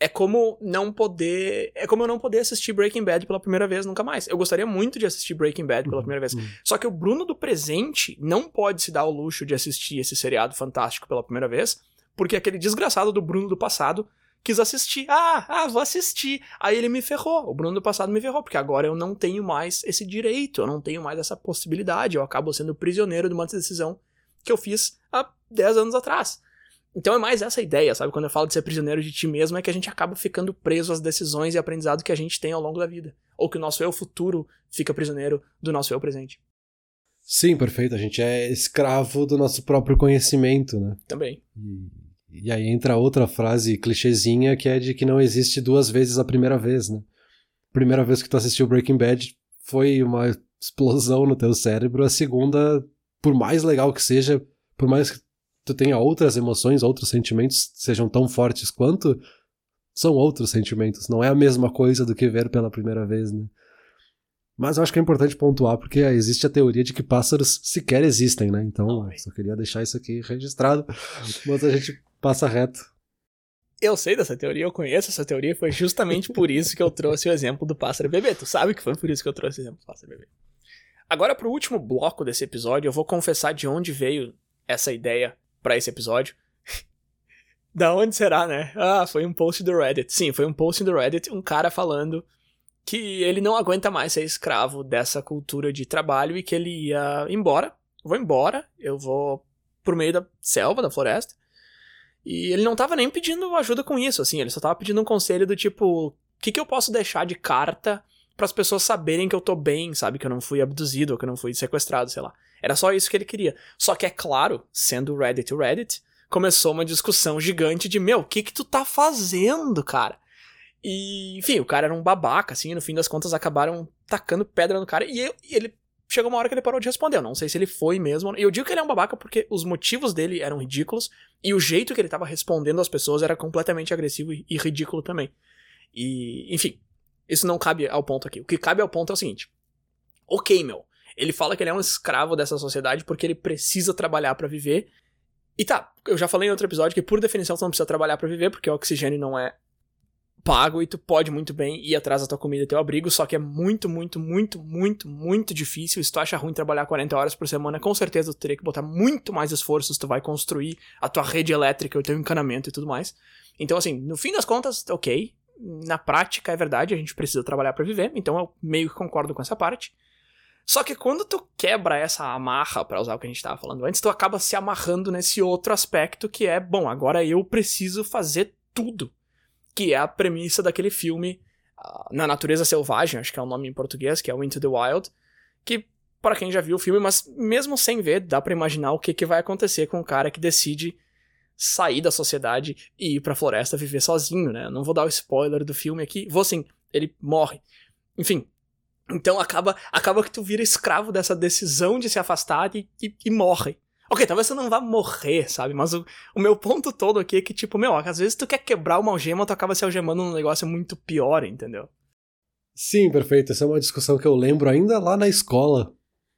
é como não poder. É como eu não poder assistir Breaking Bad pela primeira vez nunca mais. Eu gostaria muito de assistir Breaking Bad pela uhum, primeira vez. Uhum. Só que o Bruno do presente não pode se dar o luxo de assistir esse seriado fantástico pela primeira vez, porque aquele desgraçado do Bruno do passado quis assistir. Ah, ah, vou assistir. Aí ele me ferrou. O Bruno do passado me ferrou, porque agora eu não tenho mais esse direito, eu não tenho mais essa possibilidade. Eu acabo sendo prisioneiro de uma decisão que eu fiz há 10 anos atrás. Então é mais essa ideia, sabe? Quando eu falo de ser prisioneiro de ti mesmo, é que a gente acaba ficando preso às decisões e aprendizado que a gente tem ao longo da vida. Ou que o nosso eu futuro fica prisioneiro do nosso eu presente. Sim, perfeito. A gente é escravo do nosso próprio conhecimento, né? Também. E, e aí entra outra frase clichêzinha que é de que não existe duas vezes a primeira vez, né? Primeira vez que tu assistiu Breaking Bad foi uma explosão no teu cérebro. A segunda, por mais legal que seja, por mais que tu tenha outras emoções, outros sentimentos sejam tão fortes quanto, são outros sentimentos. Não é a mesma coisa do que ver pela primeira vez, né? Mas eu acho que é importante pontuar, porque existe a teoria de que pássaros sequer existem, né? Então, só queria deixar isso aqui registrado, <laughs> mas a gente passa reto. Eu sei dessa teoria, eu conheço essa teoria, foi justamente por isso que eu trouxe o exemplo do pássaro bebê. Tu sabe que foi por isso que eu trouxe o exemplo do pássaro bebê. Agora, pro último bloco desse episódio, eu vou confessar de onde veio essa ideia para esse episódio. <laughs> da onde será, né? Ah, foi um post do Reddit. Sim, foi um post do Reddit, um cara falando que ele não aguenta mais ser escravo dessa cultura de trabalho e que ele ia embora. Vou embora, eu vou pro meio da selva, da floresta. E ele não tava nem pedindo ajuda com isso, assim, ele só tava pedindo um conselho do tipo, o que, que eu posso deixar de carta para as pessoas saberem que eu tô bem, sabe? Que eu não fui abduzido, ou que eu não fui sequestrado, sei lá. Era só isso que ele queria. Só que é claro, sendo Reddit o Reddit, começou uma discussão gigante de, meu, o que que tu tá fazendo, cara? E, enfim, o cara era um babaca, assim, e no fim das contas acabaram tacando pedra no cara, e, eu, e ele chegou uma hora que ele parou de responder. Eu não sei se ele foi mesmo. E eu digo que ele é um babaca porque os motivos dele eram ridículos e o jeito que ele tava respondendo às pessoas era completamente agressivo e, e ridículo também. E, enfim, isso não cabe ao ponto aqui. O que cabe ao ponto é o seguinte: ok, meu, ele fala que ele é um escravo dessa sociedade porque ele precisa trabalhar para viver. E tá, eu já falei em outro episódio que por definição você não precisa trabalhar para viver, porque o oxigênio não é pago e tu pode muito bem ir atrás da tua comida e teu abrigo, só que é muito, muito, muito, muito, muito difícil. Se tu acha ruim trabalhar 40 horas por semana, com certeza tu teria que botar muito mais esforço se tu vai construir a tua rede elétrica, o teu encanamento e tudo mais. Então, assim, no fim das contas, ok. Na prática, é verdade, a gente precisa trabalhar para viver, então eu meio que concordo com essa parte. Só que quando tu quebra essa amarra, para usar o que a gente tava falando antes, tu acaba se amarrando nesse outro aspecto que é, bom, agora eu preciso fazer tudo que é a premissa daquele filme uh, Na Natureza Selvagem, acho que é o nome em português, que é o Into the Wild, que para quem já viu o filme, mas mesmo sem ver, dá para imaginar o que, que vai acontecer com um cara que decide sair da sociedade e ir pra floresta viver sozinho, né? Não vou dar o spoiler do filme aqui, vou sim, ele morre. Enfim, então acaba, acaba que tu vira escravo dessa decisão de se afastar e, e, e morre. Ok, talvez você não vá morrer, sabe? Mas o, o meu ponto todo aqui é que, tipo, meu, às vezes tu quer quebrar uma algema, tu acaba se algemando num negócio muito pior, entendeu? Sim, perfeito. Essa é uma discussão que eu lembro ainda lá na escola,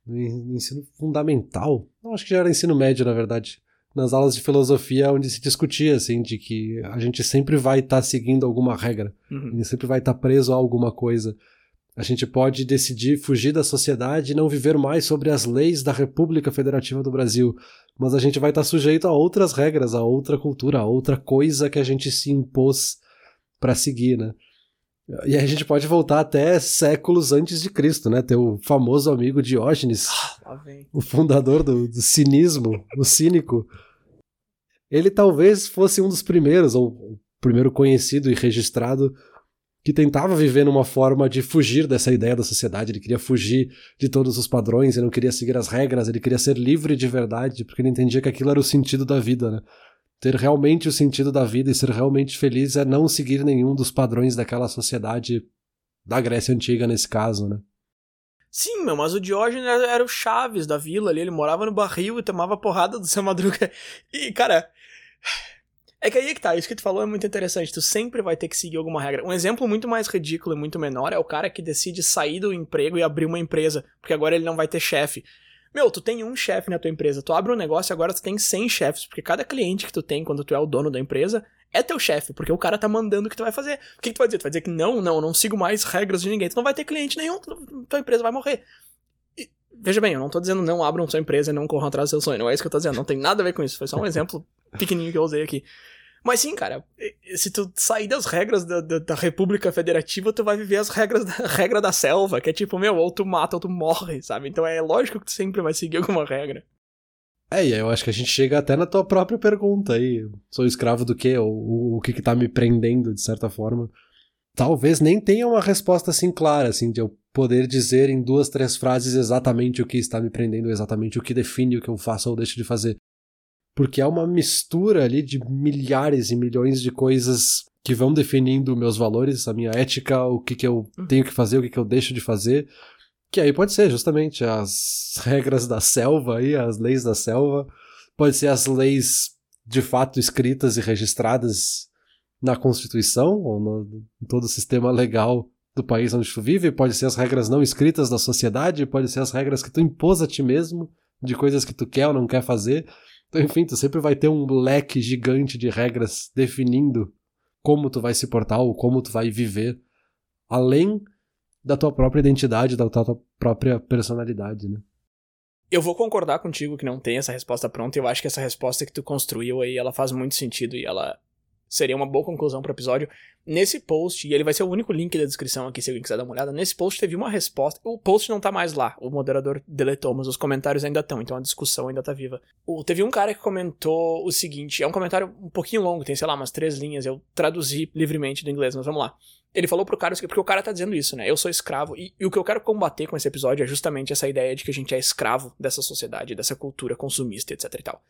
no ensino fundamental. Não, acho que já era ensino médio, na verdade. Nas aulas de filosofia, onde se discutia, assim, de que a gente sempre vai estar tá seguindo alguma regra. Uhum. A gente sempre vai estar tá preso a alguma coisa. A gente pode decidir fugir da sociedade e não viver mais sobre as leis da República Federativa do Brasil, mas a gente vai estar sujeito a outras regras, a outra cultura, a outra coisa que a gente se impôs para seguir, né? E a gente pode voltar até séculos antes de Cristo, né? Teu famoso amigo Diógenes, ah, o fundador do, do cinismo, o cínico. Ele talvez fosse um dos primeiros, ou o primeiro conhecido e registrado que tentava viver numa forma de fugir dessa ideia da sociedade, ele queria fugir de todos os padrões, ele não queria seguir as regras, ele queria ser livre de verdade, porque ele entendia que aquilo era o sentido da vida, né? Ter realmente o sentido da vida e ser realmente feliz é não seguir nenhum dos padrões daquela sociedade da Grécia Antiga, nesse caso, né? Sim, meu, mas o Diógenes era o Chaves da vila ali, ele morava no barril e tomava porrada do seu Madruga. E, cara, é que aí é que tá, isso que tu falou é muito interessante. Tu sempre vai ter que seguir alguma regra. Um exemplo muito mais ridículo e muito menor é o cara que decide sair do emprego e abrir uma empresa, porque agora ele não vai ter chefe. Meu, tu tem um chefe na tua empresa, tu abre um negócio agora tu tem 100 chefes, porque cada cliente que tu tem quando tu é o dono da empresa é teu chefe, porque o cara tá mandando o que tu vai fazer. O que, que tu vai dizer? Tu vai dizer que não, não, não sigo mais regras de ninguém. Tu não vai ter cliente nenhum, tua empresa vai morrer. E, veja bem, eu não tô dizendo não abram sua empresa e não corram atrás do seu sonho, não é isso que eu tô dizendo, não tem nada a ver com isso, foi só um exemplo pequenininho que eu usei aqui. Mas sim, cara, se tu sair das regras da, da, da, República Federativa, tu vai viver as regras da <laughs> regra da selva, que é tipo, meu, ou tu mata ou tu morre, sabe? Então é lógico que tu sempre vai seguir <laughs> alguma regra. É, e eu acho que a gente chega até na tua própria pergunta aí. Sou escravo do quê? Ou o que que tá me prendendo, de certa forma. Talvez nem tenha uma resposta assim clara, assim, de eu poder dizer em duas, três frases exatamente o que está me prendendo, exatamente o que define o que eu faço ou deixo de fazer porque é uma mistura ali de milhares e milhões de coisas que vão definindo meus valores, a minha ética, o que, que eu uhum. tenho que fazer, o que, que eu deixo de fazer. Que aí pode ser justamente as regras da selva aí, as leis da selva, pode ser as leis de fato escritas e registradas na Constituição ou no, em todo o sistema legal do país onde tu vive, pode ser as regras não escritas da sociedade, pode ser as regras que tu impôs a ti mesmo, de coisas que tu quer ou não quer fazer. Então, enfim, tu sempre vai ter um leque gigante de regras definindo como tu vai se portar ou como tu vai viver, além da tua própria identidade, da tua própria personalidade, né? Eu vou concordar contigo que não tem essa resposta pronta. Eu acho que essa resposta que tu construiu aí, ela faz muito sentido e ela seria uma boa conclusão para o episódio. Nesse post, e ele vai ser o único link da descrição aqui se alguém quiser dar uma olhada, nesse post teve uma resposta. O post não tá mais lá, o moderador deletou, mas os comentários ainda estão, então a discussão ainda tá viva. O, teve um cara que comentou o seguinte: é um comentário um pouquinho longo, tem sei lá umas três linhas, eu traduzi livremente do inglês, mas vamos lá. Ele falou pro cara, porque o cara tá dizendo isso, né? Eu sou escravo, e, e o que eu quero combater com esse episódio é justamente essa ideia de que a gente é escravo dessa sociedade, dessa cultura consumista, etc e tal.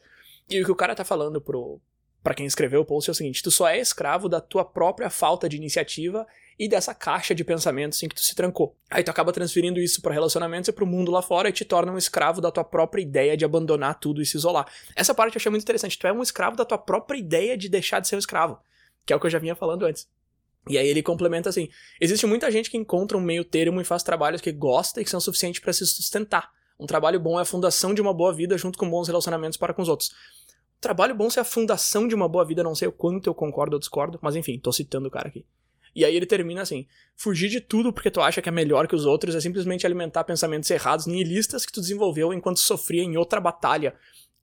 E o que o cara tá falando pro, para quem escreveu o post é o seguinte: tu só é escravo da tua própria falta de iniciativa e dessa caixa de pensamentos em que tu se trancou. Aí tu acaba transferindo isso para relacionamentos e pro mundo lá fora e te torna um escravo da tua própria ideia de abandonar tudo e se isolar. Essa parte eu achei muito interessante. Tu é um escravo da tua própria ideia de deixar de ser um escravo, que é o que eu já vinha falando antes. E aí ele complementa assim: existe muita gente que encontra um meio termo e faz trabalhos que gosta e que são suficientes para se sustentar. Um trabalho bom é a fundação de uma boa vida junto com bons relacionamentos para com os outros. Trabalho bom ser a fundação de uma boa vida, não sei o quanto eu concordo ou discordo, mas enfim, tô citando o cara aqui. E aí ele termina assim: fugir de tudo porque tu acha que é melhor que os outros é simplesmente alimentar pensamentos errados, nihilistas que tu desenvolveu enquanto sofria em outra batalha.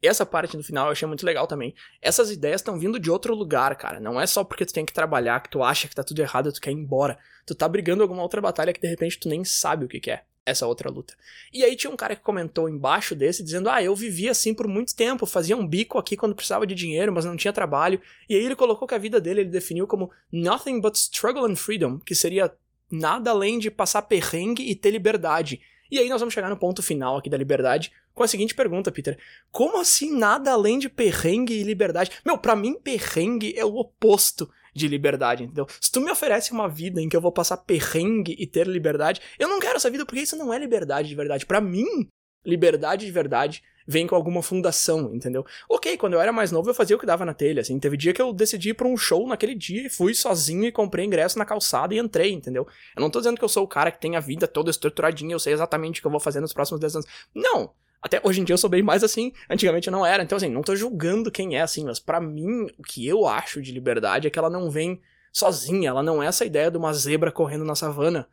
Essa parte no final eu achei muito legal também. Essas ideias estão vindo de outro lugar, cara. Não é só porque tu tem que trabalhar, que tu acha que tá tudo errado e tu quer ir embora. Tu tá brigando alguma outra batalha que de repente tu nem sabe o que, que é essa outra luta. E aí tinha um cara que comentou embaixo desse dizendo: "Ah, eu vivia assim por muito tempo, fazia um bico aqui quando precisava de dinheiro, mas não tinha trabalho". E aí ele colocou que a vida dele ele definiu como nothing but struggle and freedom, que seria nada além de passar perrengue e ter liberdade. E aí nós vamos chegar no ponto final aqui da liberdade com a seguinte pergunta, Peter: Como assim nada além de perrengue e liberdade? Meu, para mim perrengue é o oposto de liberdade, entendeu? Se tu me oferece uma vida em que eu vou passar perrengue e ter liberdade, eu não quero essa vida porque isso não é liberdade de verdade. Para mim, liberdade de verdade vem com alguma fundação, entendeu? Ok, quando eu era mais novo eu fazia o que dava na telha, assim. Teve dia que eu decidi ir pra um show naquele dia e fui sozinho e comprei ingresso na calçada e entrei, entendeu? Eu não tô dizendo que eu sou o cara que tem a vida toda estruturadinha, eu sei exatamente o que eu vou fazer nos próximos 10 anos. Não! Até hoje em dia eu sou bem mais assim, antigamente eu não era. Então, assim, não tô julgando quem é assim, mas para mim, o que eu acho de liberdade é que ela não vem sozinha, ela não é essa ideia de uma zebra correndo na savana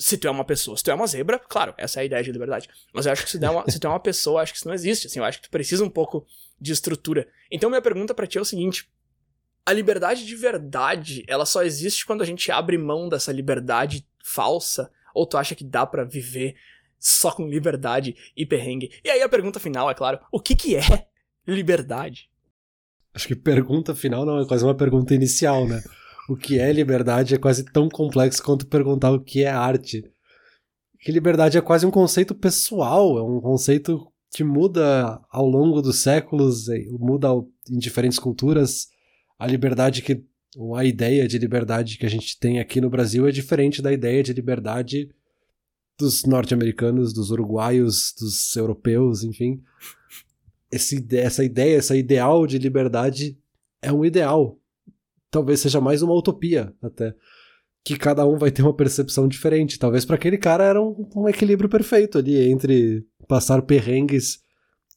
se tu é uma pessoa. Se tu é uma zebra, claro, essa é a ideia de liberdade. Mas eu acho que se, uma, se tu é uma pessoa, acho que isso não existe. Assim, eu acho que tu precisa um pouco de estrutura. Então, minha pergunta para ti é o seguinte: a liberdade de verdade, ela só existe quando a gente abre mão dessa liberdade falsa? Ou tu acha que dá para viver só com liberdade e perrengue? E aí a pergunta final, é claro: o que, que é liberdade? Acho que pergunta final não é quase uma pergunta inicial, né? o que é liberdade é quase tão complexo quanto perguntar o que é arte. Que liberdade é quase um conceito pessoal, é um conceito que muda ao longo dos séculos, muda em diferentes culturas. A liberdade que, ou a ideia de liberdade que a gente tem aqui no Brasil é diferente da ideia de liberdade dos norte-americanos, dos uruguaios, dos europeus, enfim. Esse, essa ideia, essa ideal de liberdade é um ideal talvez seja mais uma utopia até. Que cada um vai ter uma percepção diferente. Talvez para aquele cara era um, um, equilíbrio perfeito ali entre passar perrengues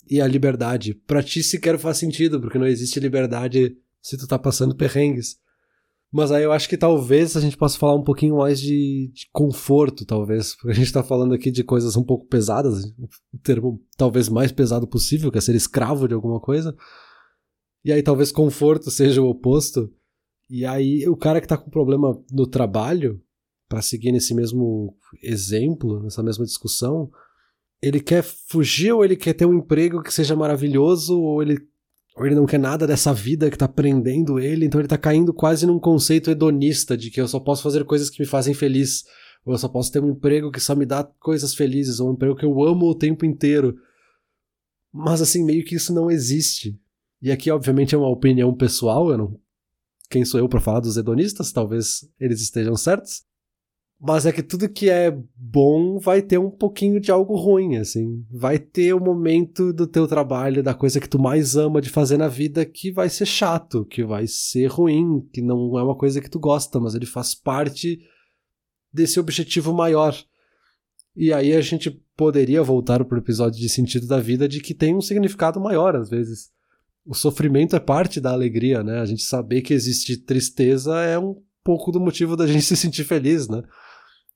e a liberdade. Pra ti sequer faz sentido, porque não existe liberdade se tu tá passando perrengues. Mas aí eu acho que talvez a gente possa falar um pouquinho mais de, de, conforto, talvez. Porque a gente tá falando aqui de coisas um pouco pesadas, o termo talvez mais pesado possível, que é ser escravo de alguma coisa. E aí talvez conforto seja o oposto. E aí o cara que tá com problema no trabalho, para seguir nesse mesmo exemplo, nessa mesma discussão, ele quer fugir ou ele quer ter um emprego que seja maravilhoso ou ele ou ele não quer nada dessa vida que tá prendendo ele, então ele tá caindo quase num conceito hedonista de que eu só posso fazer coisas que me fazem feliz, ou eu só posso ter um emprego que só me dá coisas felizes, ou um emprego que eu amo o tempo inteiro. Mas assim, meio que isso não existe. E aqui, obviamente, é uma opinião pessoal, eu não quem sou eu para falar dos hedonistas? Talvez eles estejam certos. Mas é que tudo que é bom vai ter um pouquinho de algo ruim, assim. Vai ter o um momento do teu trabalho, da coisa que tu mais ama de fazer na vida, que vai ser chato, que vai ser ruim, que não é uma coisa que tu gosta, mas ele faz parte desse objetivo maior. E aí a gente poderia voltar pro episódio de sentido da vida de que tem um significado maior às vezes o sofrimento é parte da alegria, né? A gente saber que existe tristeza é um pouco do motivo da gente <laughs> se sentir feliz, né?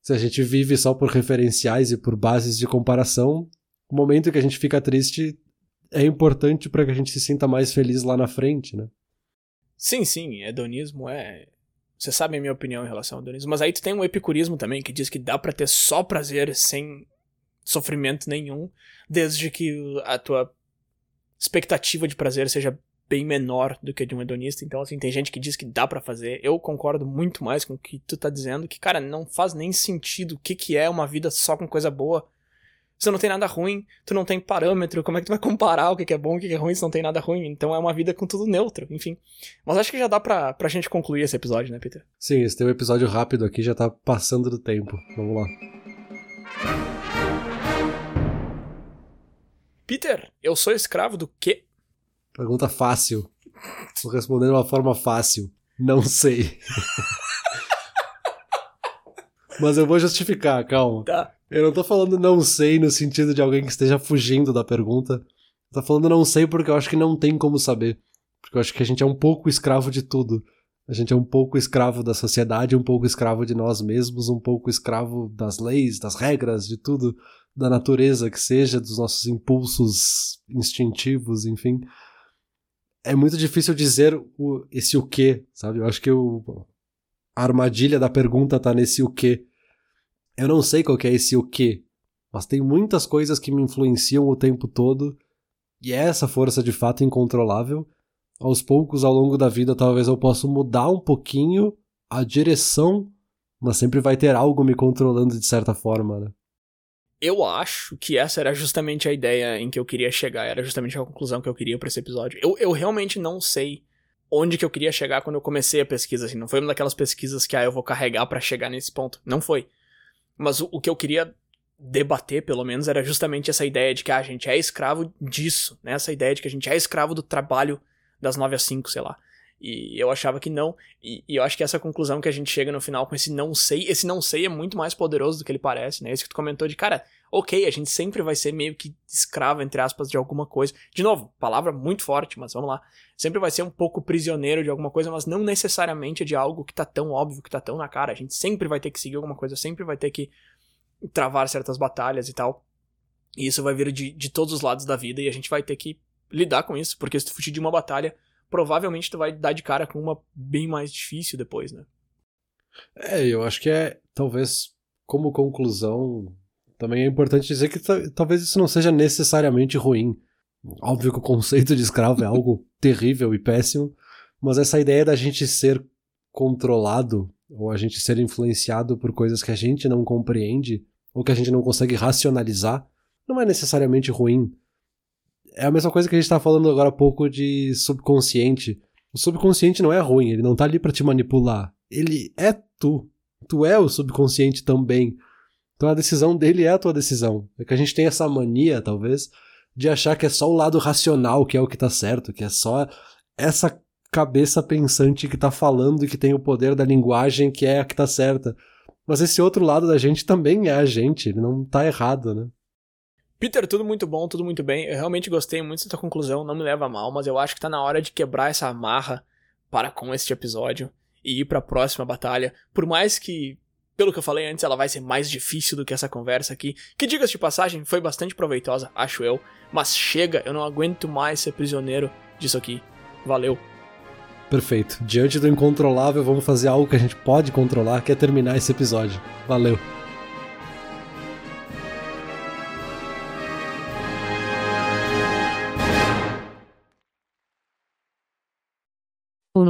Se a gente vive só por referenciais e por bases de comparação, o momento que a gente fica triste é importante para que a gente se sinta mais feliz lá na frente, né? Sim, sim, hedonismo é. Você sabe a minha opinião em relação ao hedonismo, mas aí tu tem um epicurismo também que diz que dá para ter só prazer sem sofrimento nenhum, desde que a tua expectativa de prazer seja bem menor do que a de um hedonista. Então, assim, tem gente que diz que dá para fazer. Eu concordo muito mais com o que tu tá dizendo, que, cara, não faz nem sentido o que, que é uma vida só com coisa boa. Você não tem nada ruim, tu não tem parâmetro, como é que tu vai comparar o que, que é bom e o que, que é ruim se não tem nada ruim? Então é uma vida com tudo neutro, enfim. Mas acho que já dá pra, pra gente concluir esse episódio, né, Peter? Sim, esse teu episódio rápido aqui já tá passando do tempo. Vamos lá. Peter, eu sou escravo do quê? Pergunta fácil. Vou responder de uma forma fácil. Não sei. <laughs> Mas eu vou justificar, calma. Tá. Eu não tô falando não sei no sentido de alguém que esteja fugindo da pergunta. Eu tô falando não sei porque eu acho que não tem como saber. Porque eu acho que a gente é um pouco escravo de tudo. A gente é um pouco escravo da sociedade, um pouco escravo de nós mesmos, um pouco escravo das leis, das regras, de tudo, da natureza que seja, dos nossos impulsos instintivos, enfim. É muito difícil dizer o, esse o que, sabe? Eu acho que o, a armadilha da pergunta tá nesse o que. Eu não sei qual que é esse o que, mas tem muitas coisas que me influenciam o tempo todo, e é essa força de fato incontrolável aos poucos ao longo da vida talvez eu possa mudar um pouquinho a direção, mas sempre vai ter algo me controlando de certa forma, né? Eu acho que essa era justamente a ideia em que eu queria chegar, era justamente a conclusão que eu queria para esse episódio. Eu, eu realmente não sei onde que eu queria chegar quando eu comecei a pesquisa, assim, não foi uma daquelas pesquisas que ah, eu vou carregar para chegar nesse ponto, não foi. Mas o, o que eu queria debater, pelo menos, era justamente essa ideia de que ah, a gente é escravo disso, né? Essa ideia de que a gente é escravo do trabalho das 9 às 5, sei lá. E eu achava que não. E, e, eu acho que essa conclusão que a gente chega no final com esse não sei, esse não sei é muito mais poderoso do que ele parece, né? Esse que tu comentou de, cara, ok, a gente sempre vai ser meio que escravo, entre aspas, de alguma coisa. De novo, palavra muito forte, mas vamos lá. Sempre vai ser um pouco prisioneiro de alguma coisa, mas não necessariamente de algo que tá tão óbvio, que tá tão na cara. A gente sempre vai ter que seguir alguma coisa, sempre vai ter que travar certas batalhas e tal. E isso vai vir de, de todos os lados da vida e a gente vai ter que lidar com isso, porque se tu fugir de uma batalha, provavelmente tu vai dar de cara com uma bem mais difícil depois, né? É, eu acho que é, talvez, como conclusão, também é importante dizer que talvez isso não seja necessariamente ruim. Óbvio que o conceito de escravo é algo <laughs> terrível e péssimo, mas essa ideia da gente ser controlado ou a gente ser influenciado por coisas que a gente não compreende ou que a gente não consegue racionalizar não é necessariamente ruim é a mesma coisa que a gente tá falando agora há pouco de subconsciente. O subconsciente não é ruim, ele não tá ali para te manipular. Ele é tu. Tu é o subconsciente também. Então a decisão dele é a tua decisão. É que a gente tem essa mania, talvez, de achar que é só o lado racional que é o que tá certo, que é só essa cabeça pensante que tá falando e que tem o poder da linguagem que é a que tá certa. Mas esse outro lado da gente também é a gente, ele não tá errado, né? Peter, tudo muito bom, tudo muito bem. Eu realmente gostei muito dessa conclusão, não me leva a mal, mas eu acho que tá na hora de quebrar essa amarra para com este episódio e ir para a próxima batalha. Por mais que, pelo que eu falei antes, ela vai ser mais difícil do que essa conversa aqui, que diga-se de passagem, foi bastante proveitosa, acho eu, mas chega, eu não aguento mais ser prisioneiro disso aqui. Valeu. Perfeito. Diante do incontrolável, vamos fazer algo que a gente pode controlar, que é terminar esse episódio. Valeu.